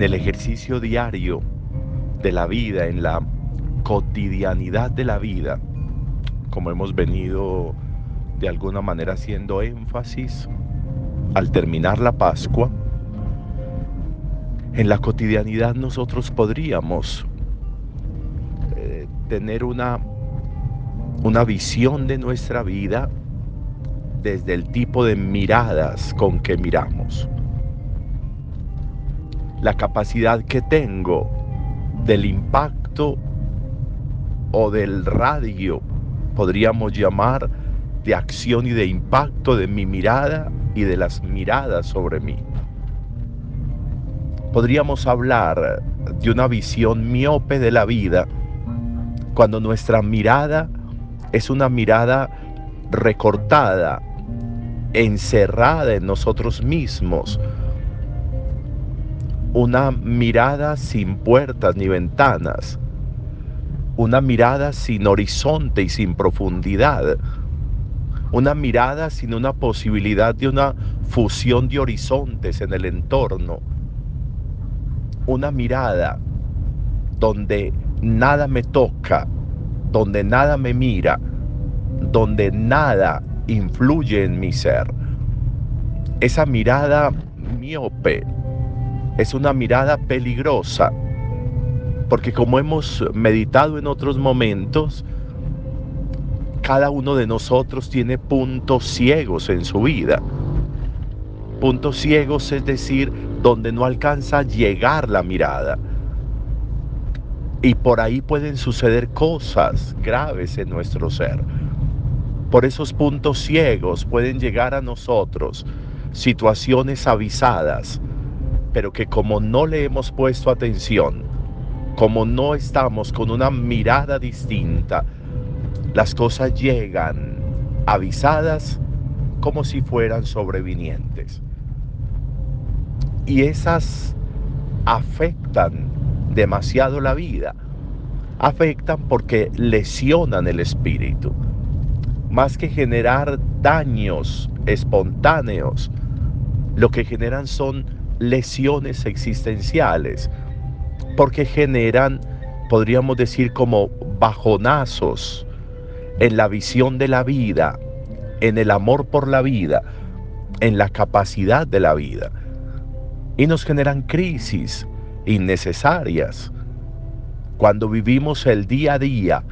en el ejercicio diario de la vida, en la cotidianidad de la vida, como hemos venido de alguna manera haciendo énfasis al terminar la Pascua, en la cotidianidad nosotros podríamos eh, tener una, una visión de nuestra vida desde el tipo de miradas con que miramos. La capacidad que tengo del impacto o del radio, podríamos llamar, de acción y de impacto de mi mirada y de las miradas sobre mí. Podríamos hablar de una visión miope de la vida cuando nuestra mirada es una mirada recortada, encerrada en nosotros mismos, una mirada sin puertas ni ventanas, una mirada sin horizonte y sin profundidad, una mirada sin una posibilidad de una fusión de horizontes en el entorno, una mirada donde nada me toca, donde nada me mira, donde nada influye en mi ser. Esa mirada miope es una mirada peligrosa, porque como hemos meditado en otros momentos, cada uno de nosotros tiene puntos ciegos en su vida. Puntos ciegos es decir, donde no alcanza a llegar la mirada. Y por ahí pueden suceder cosas graves en nuestro ser. Por esos puntos ciegos pueden llegar a nosotros situaciones avisadas, pero que como no le hemos puesto atención, como no estamos con una mirada distinta, las cosas llegan avisadas como si fueran sobrevinientes. Y esas afectan demasiado la vida. Afectan porque lesionan el espíritu. Más que generar daños espontáneos, lo que generan son lesiones existenciales, porque generan, podríamos decir, como bajonazos en la visión de la vida, en el amor por la vida, en la capacidad de la vida. Y nos generan crisis innecesarias. Cuando vivimos el día a día,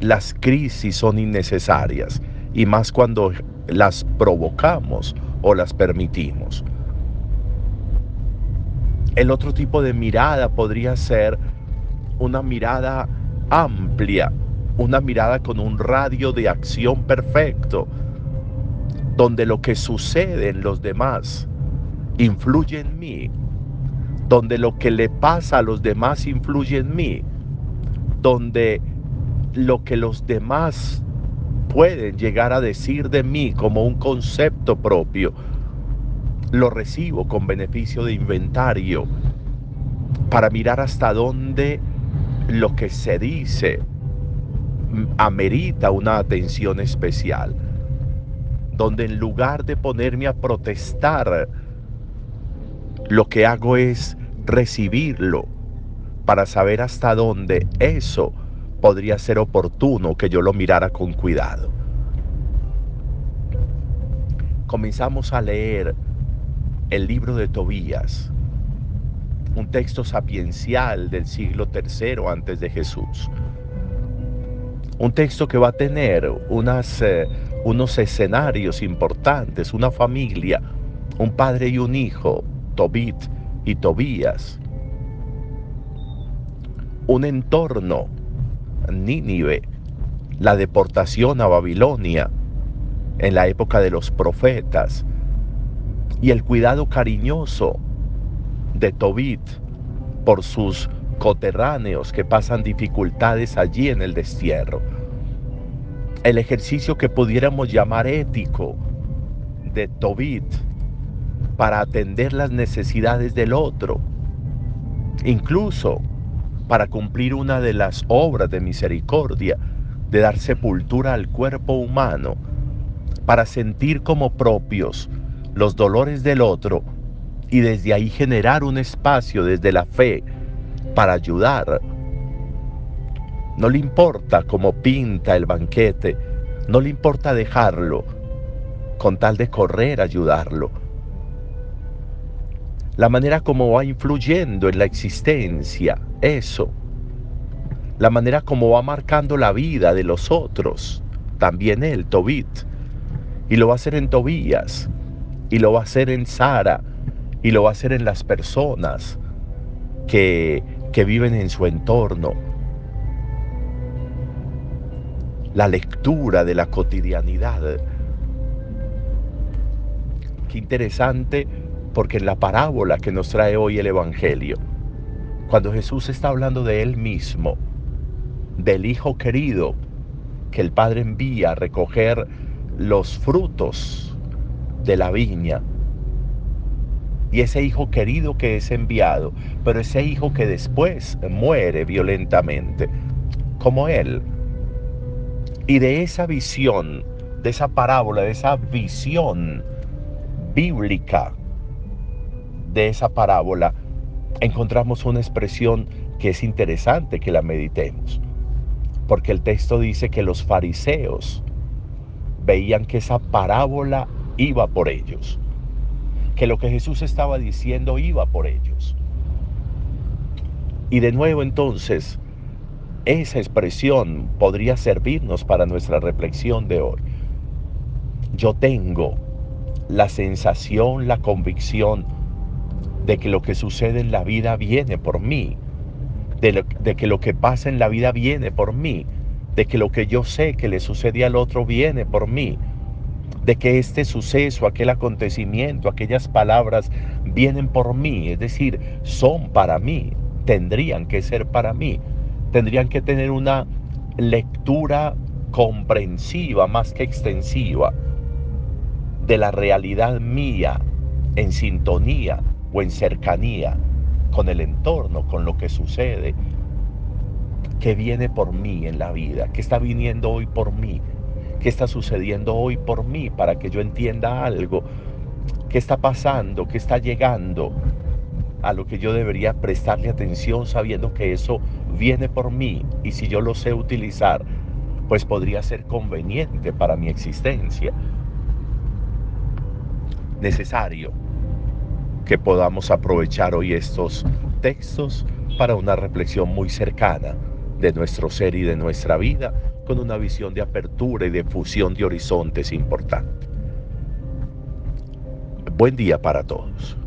las crisis son innecesarias y más cuando las provocamos o las permitimos. El otro tipo de mirada podría ser una mirada amplia, una mirada con un radio de acción perfecto, donde lo que sucede en los demás influye en mí, donde lo que le pasa a los demás influye en mí, donde lo que los demás pueden llegar a decir de mí como un concepto propio, lo recibo con beneficio de inventario para mirar hasta dónde lo que se dice amerita una atención especial, donde en lugar de ponerme a protestar, lo que hago es recibirlo para saber hasta dónde eso podría ser oportuno que yo lo mirara con cuidado. Comenzamos a leer el libro de Tobías, un texto sapiencial del siglo III antes de Jesús. Un texto que va a tener eh, unos escenarios importantes, una familia, un padre y un hijo, Tobit y Tobías. Un entorno, Nínive, la deportación a Babilonia en la época de los profetas, y el cuidado cariñoso de Tobit por sus coterráneos que pasan dificultades allí en el destierro. El ejercicio que pudiéramos llamar ético de Tobit para atender las necesidades del otro, incluso para cumplir una de las obras de misericordia, de dar sepultura al cuerpo humano, para sentir como propios los dolores del otro y desde ahí generar un espacio desde la fe para ayudar. No le importa cómo pinta el banquete, no le importa dejarlo, con tal de correr ayudarlo. La manera como va influyendo en la existencia, eso. La manera como va marcando la vida de los otros, también él, Tobit. Y lo va a hacer en Tobías, y lo va a hacer en Sara, y lo va a hacer en las personas que, que viven en su entorno. La lectura de la cotidianidad. Qué interesante porque en la parábola que nos trae hoy el Evangelio, cuando Jesús está hablando de Él mismo, del Hijo querido que el Padre envía a recoger los frutos de la viña, y ese hijo querido que es enviado, pero ese hijo que después muere violentamente, como él. Y de esa visión, de esa parábola, de esa visión bíblica de esa parábola, encontramos una expresión que es interesante que la meditemos. Porque el texto dice que los fariseos veían que esa parábola iba por ellos que lo que Jesús estaba diciendo iba por ellos. Y de nuevo entonces, esa expresión podría servirnos para nuestra reflexión de hoy. Yo tengo la sensación, la convicción de que lo que sucede en la vida viene por mí, de, que lo que pasa en la vida viene por mí, de que lo que yo sé que le sucede al otro viene por mí, de que este suceso, aquel acontecimiento, aquellas palabras vienen por mí, es decir, son para mí, tendrían que ser para mí, tendrían que tener una lectura comprensiva más que extensiva de la realidad mía en sintonía o en cercanía con el entorno, con lo que sucede, que viene por mí en la vida, que está viniendo hoy por mí, qué está sucediendo hoy por mí para que yo entienda algo, qué está pasando, qué está llegando, a lo que yo debería prestarle atención sabiendo que eso viene por mí y si yo lo sé utilizar, pues podría ser conveniente para mi existencia. Necesario que podamos aprovechar hoy estos textos para una reflexión muy cercana de nuestro ser y de nuestra vida con una visión de apertura y de fusión de horizontes importante. Buen día para todos.